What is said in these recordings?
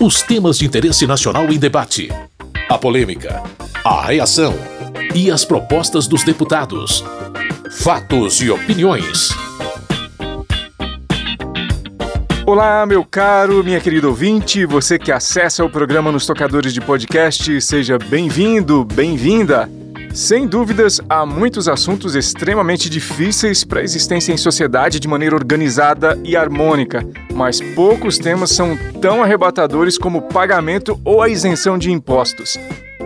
Os temas de interesse nacional em debate. A polêmica. A reação. E as propostas dos deputados. Fatos e opiniões. Olá, meu caro, minha querida ouvinte, você que acessa o programa nos tocadores de podcast, seja bem-vindo, bem-vinda. Sem dúvidas, há muitos assuntos extremamente difíceis para a existência em sociedade de maneira organizada e harmônica, mas poucos temas são tão arrebatadores como o pagamento ou a isenção de impostos.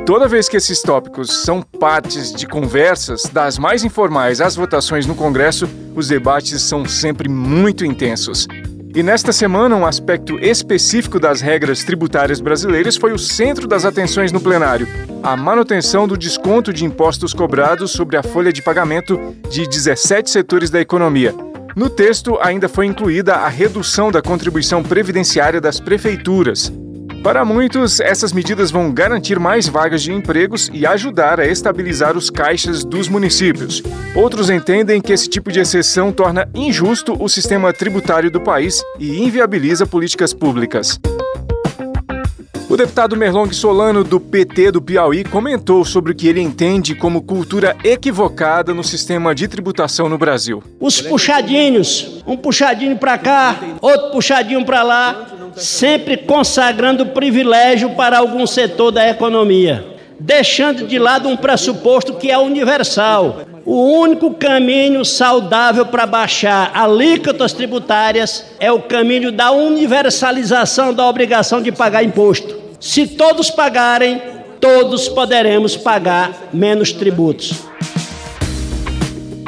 Toda vez que esses tópicos são partes de conversas, das mais informais às votações no Congresso, os debates são sempre muito intensos. E nesta semana, um aspecto específico das regras tributárias brasileiras foi o centro das atenções no plenário: a manutenção do desconto de impostos cobrados sobre a folha de pagamento de 17 setores da economia. No texto, ainda foi incluída a redução da contribuição previdenciária das prefeituras. Para muitos, essas medidas vão garantir mais vagas de empregos e ajudar a estabilizar os caixas dos municípios. Outros entendem que esse tipo de exceção torna injusto o sistema tributário do país e inviabiliza políticas públicas. O deputado Merlong Solano, do PT do Piauí, comentou sobre o que ele entende como cultura equivocada no sistema de tributação no Brasil. Os puxadinhos, um puxadinho para cá, outro puxadinho para lá, sempre consagrando privilégio para algum setor da economia, deixando de lado um pressuposto que é universal. O único caminho saudável para baixar alíquotas tributárias é o caminho da universalização da obrigação de pagar imposto. Se todos pagarem, todos poderemos pagar menos tributos.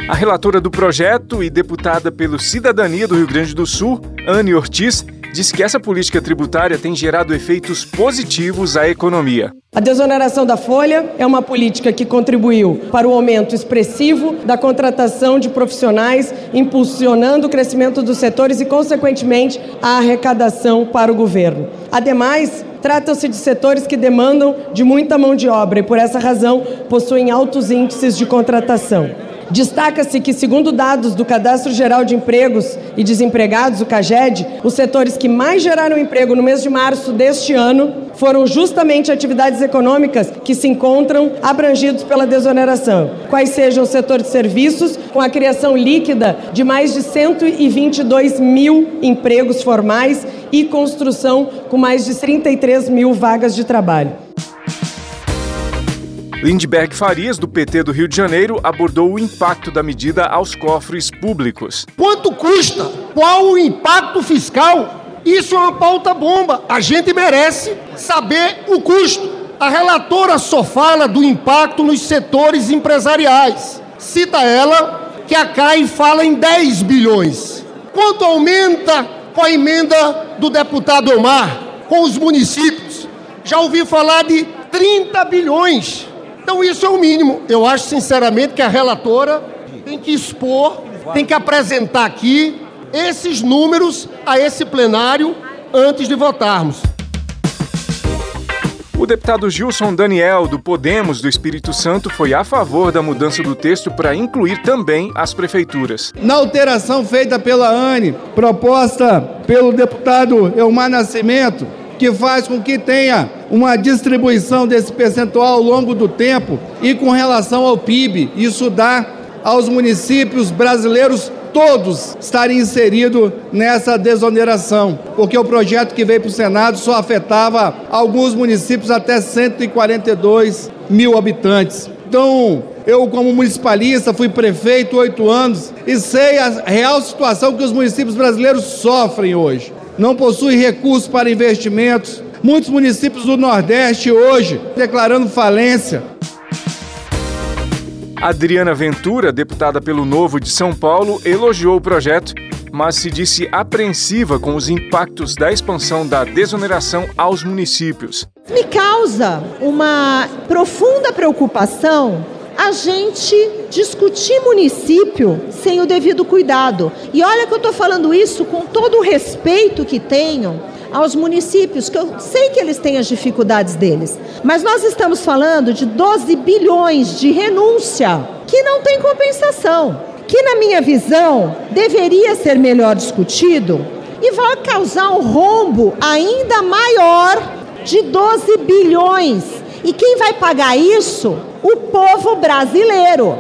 A relatora do projeto e deputada pelo Cidadania do Rio Grande do Sul, Anne Ortiz, diz que essa política tributária tem gerado efeitos positivos à economia. A desoneração da folha é uma política que contribuiu para o aumento expressivo da contratação de profissionais, impulsionando o crescimento dos setores e, consequentemente, a arrecadação para o governo. Ademais, Tratam-se de setores que demandam de muita mão de obra e, por essa razão, possuem altos índices de contratação. Destaca-se que, segundo dados do Cadastro Geral de Empregos e Desempregados, o CAGED, os setores que mais geraram emprego no mês de março deste ano foram justamente atividades econômicas que se encontram abrangidos pela desoneração, quais sejam o setor de serviços, com a criação líquida de mais de 122 mil empregos formais e construção com mais de 33 mil vagas de trabalho. Lindbergh Farias, do PT do Rio de Janeiro, abordou o impacto da medida aos cofres públicos. Quanto custa? Qual o impacto fiscal? Isso é uma pauta bomba. A gente merece saber o custo. A relatora só fala do impacto nos setores empresariais. Cita ela que a CAI fala em 10 bilhões. Quanto aumenta com a emenda do deputado Omar com os municípios? Já ouvi falar de 30 bilhões. Então isso é o mínimo. Eu acho sinceramente que a relatora tem que expor, tem que apresentar aqui esses números a esse plenário antes de votarmos. O deputado Gilson Daniel, do Podemos do Espírito Santo, foi a favor da mudança do texto para incluir também as prefeituras. Na alteração feita pela ANE, proposta pelo deputado Elmar Nascimento, que faz com que tenha uma distribuição desse percentual ao longo do tempo e com relação ao PIB. Isso dá aos municípios brasileiros todos estarem inseridos nessa desoneração, porque o projeto que veio para o Senado só afetava alguns municípios até 142 mil habitantes. Então, eu, como municipalista, fui prefeito oito anos e sei a real situação que os municípios brasileiros sofrem hoje não possui recursos para investimentos. Muitos municípios do Nordeste hoje declarando falência. Adriana Ventura, deputada pelo Novo de São Paulo, elogiou o projeto, mas se disse apreensiva com os impactos da expansão da desoneração aos municípios. Me causa uma profunda preocupação a gente discutir município sem o devido cuidado. E olha que eu estou falando isso com todo o respeito que tenho aos municípios, que eu sei que eles têm as dificuldades deles. Mas nós estamos falando de 12 bilhões de renúncia que não tem compensação. Que, na minha visão, deveria ser melhor discutido e vai causar um rombo ainda maior de 12 bilhões. E quem vai pagar isso? O povo brasileiro.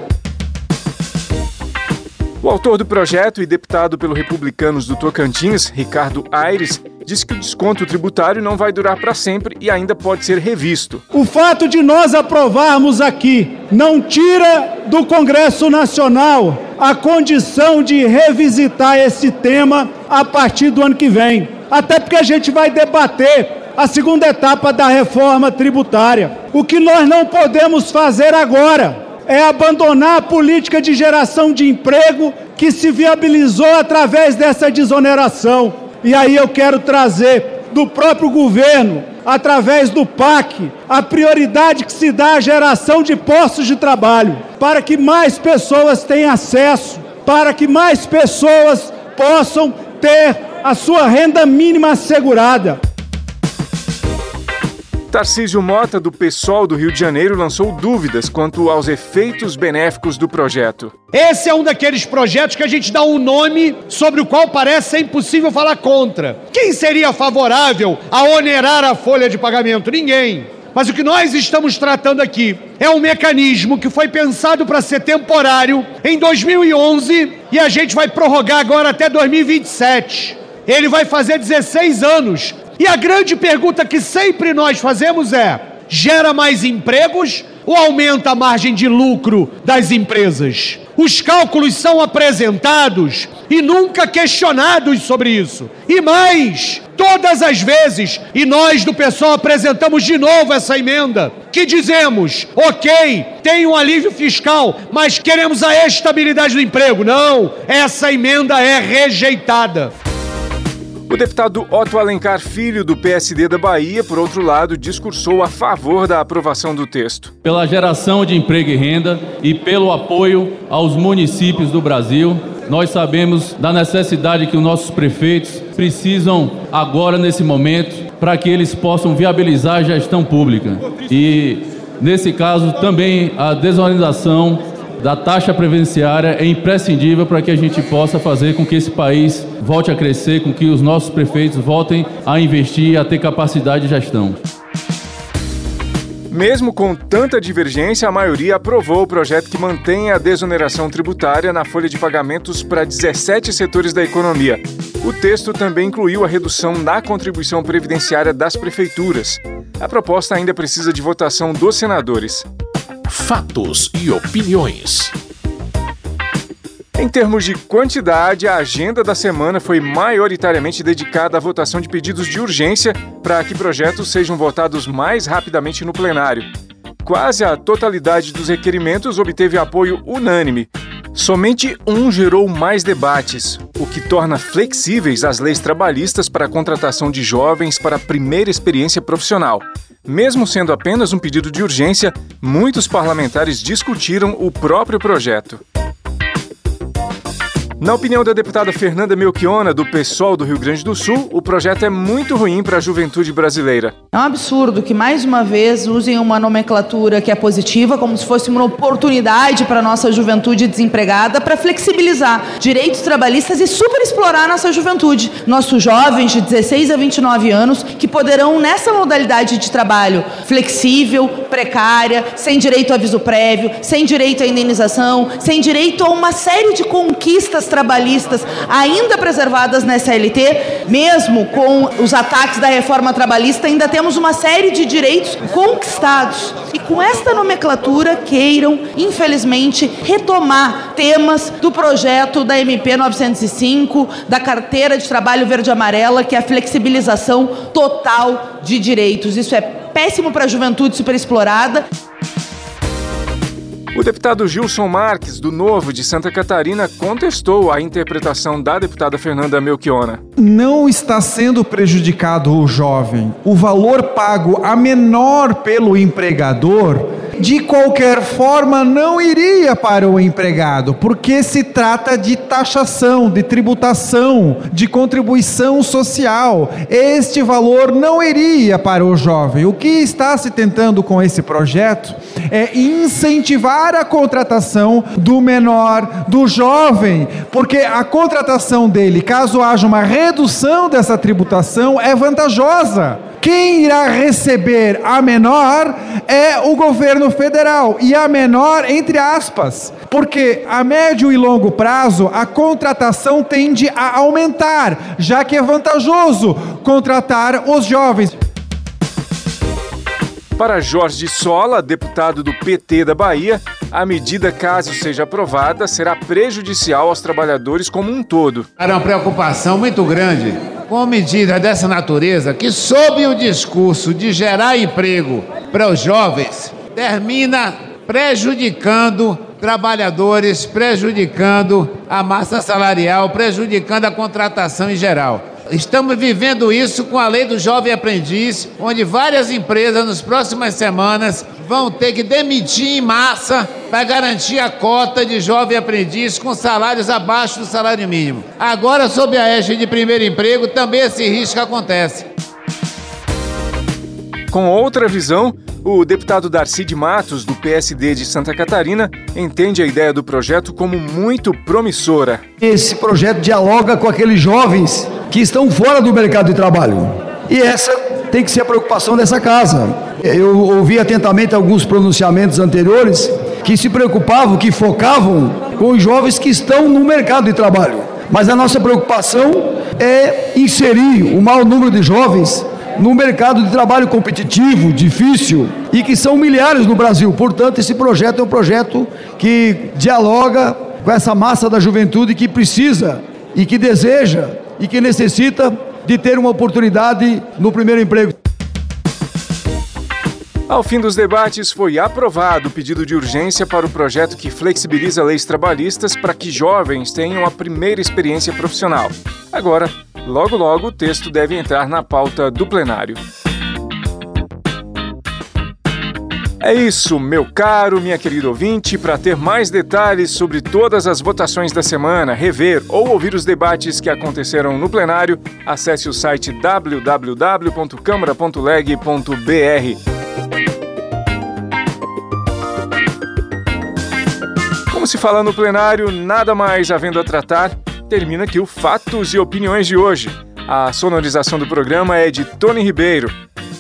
O autor do projeto e deputado pelo Republicanos do Tocantins, Ricardo Aires, disse que o desconto tributário não vai durar para sempre e ainda pode ser revisto. O fato de nós aprovarmos aqui não tira do Congresso Nacional a condição de revisitar esse tema a partir do ano que vem. Até porque a gente vai debater a segunda etapa da reforma tributária. O que nós não podemos fazer agora é abandonar a política de geração de emprego que se viabilizou através dessa desoneração. E aí eu quero trazer do próprio governo, através do PAC, a prioridade que se dá à geração de postos de trabalho, para que mais pessoas tenham acesso, para que mais pessoas possam ter a sua renda mínima assegurada. Tarcísio Mota, do PSOL do Rio de Janeiro, lançou dúvidas quanto aos efeitos benéficos do projeto. Esse é um daqueles projetos que a gente dá um nome sobre o qual parece ser impossível falar contra. Quem seria favorável a onerar a folha de pagamento? Ninguém. Mas o que nós estamos tratando aqui é um mecanismo que foi pensado para ser temporário em 2011 e a gente vai prorrogar agora até 2027. Ele vai fazer 16 anos e a grande pergunta que sempre nós fazemos é: gera mais empregos ou aumenta a margem de lucro das empresas? Os cálculos são apresentados e nunca questionados sobre isso. E mais, todas as vezes, e nós do pessoal apresentamos de novo essa emenda, que dizemos, ok, tem um alívio fiscal, mas queremos a estabilidade do emprego. Não, essa emenda é rejeitada. O deputado Otto Alencar Filho, do PSD da Bahia, por outro lado, discursou a favor da aprovação do texto. Pela geração de emprego e renda e pelo apoio aos municípios do Brasil, nós sabemos da necessidade que os nossos prefeitos precisam agora, nesse momento, para que eles possam viabilizar a gestão pública. E, nesse caso, também a desorganização da taxa previdenciária é imprescindível para que a gente possa fazer com que esse país volte a crescer, com que os nossos prefeitos voltem a investir e a ter capacidade de gestão. Mesmo com tanta divergência, a maioria aprovou o projeto que mantém a desoneração tributária na folha de pagamentos para 17 setores da economia. O texto também incluiu a redução da contribuição previdenciária das prefeituras. A proposta ainda precisa de votação dos senadores fatos e opiniões. Em termos de quantidade, a agenda da semana foi maioritariamente dedicada à votação de pedidos de urgência para que projetos sejam votados mais rapidamente no plenário. Quase a totalidade dos requerimentos obteve apoio unânime. Somente um gerou mais debates, o que torna flexíveis as leis trabalhistas para a contratação de jovens para a primeira experiência profissional. Mesmo sendo apenas um pedido de urgência, muitos parlamentares discutiram o próprio projeto. Na opinião da deputada Fernanda Melchiona, do PSOL do Rio Grande do Sul, o projeto é muito ruim para a juventude brasileira. É um absurdo que, mais uma vez, usem uma nomenclatura que é positiva, como se fosse uma oportunidade para a nossa juventude desempregada, para flexibilizar direitos trabalhistas e superexplorar a nossa juventude. Nossos jovens de 16 a 29 anos que poderão, nessa modalidade de trabalho flexível, precária, sem direito a aviso prévio, sem direito à indenização, sem direito a uma série de conquistas trabalhistas ainda preservadas na CLT, mesmo com os ataques da reforma trabalhista, ainda temos uma série de direitos conquistados. E com esta nomenclatura queiram, infelizmente, retomar temas do projeto da MP 905, da carteira de trabalho verde-amarela, que é a flexibilização total de direitos. Isso é péssimo para a juventude superexplorada. O deputado Gilson Marques, do Novo de Santa Catarina, contestou a interpretação da deputada Fernanda Melchiona. Não está sendo prejudicado o jovem. O valor pago a menor pelo empregador de qualquer forma não iria para o empregado, porque se trata de taxação, de tributação, de contribuição social. Este valor não iria para o jovem. O que está se tentando com esse projeto é incentivar a contratação do menor, do jovem, porque a contratação dele, caso haja uma redução dessa tributação, é vantajosa. Quem irá receber a menor é o governo federal, e a menor entre aspas, porque a médio e longo prazo a contratação tende a aumentar, já que é vantajoso contratar os jovens. Para Jorge Sola, deputado do PT da Bahia, a medida, caso seja aprovada, será prejudicial aos trabalhadores como um todo. Era uma preocupação muito grande com medida dessa natureza que, sob o discurso de gerar emprego para os jovens, termina prejudicando trabalhadores, prejudicando a massa salarial, prejudicando a contratação em geral. Estamos vivendo isso com a lei do jovem aprendiz, onde várias empresas nas próximas semanas vão ter que demitir em massa para garantir a cota de jovem aprendiz com salários abaixo do salário mínimo. Agora, sob a égide de primeiro emprego, também esse risco acontece. Com outra visão, o deputado Darcy de Matos, do PSD de Santa Catarina, entende a ideia do projeto como muito promissora. Esse projeto dialoga com aqueles jovens que estão fora do mercado de trabalho. E essa tem que ser a preocupação dessa casa. Eu ouvi atentamente alguns pronunciamentos anteriores que se preocupavam, que focavam com os jovens que estão no mercado de trabalho. Mas a nossa preocupação é inserir o maior número de jovens no mercado de trabalho competitivo, difícil e que são milhares no Brasil. Portanto, esse projeto é um projeto que dialoga com essa massa da juventude que precisa e que deseja e que necessita de ter uma oportunidade no primeiro emprego. Ao fim dos debates, foi aprovado o pedido de urgência para o projeto que flexibiliza leis trabalhistas para que jovens tenham a primeira experiência profissional. Agora, logo logo, o texto deve entrar na pauta do plenário. É isso, meu caro, minha querida ouvinte. Para ter mais detalhes sobre todas as votações da semana, rever ou ouvir os debates que aconteceram no plenário, acesse o site www.câmara.leg.br. Como se fala no plenário, nada mais havendo a tratar, termina aqui o Fatos e Opiniões de hoje. A sonorização do programa é de Tony Ribeiro.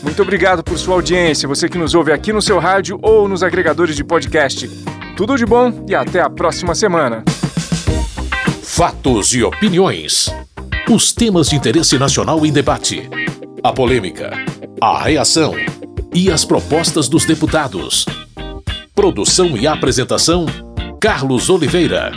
Muito obrigado por sua audiência, você que nos ouve aqui no seu rádio ou nos agregadores de podcast. Tudo de bom e até a próxima semana. Fatos e opiniões. Os temas de interesse nacional em debate. A polêmica, a reação e as propostas dos deputados. Produção e apresentação: Carlos Oliveira.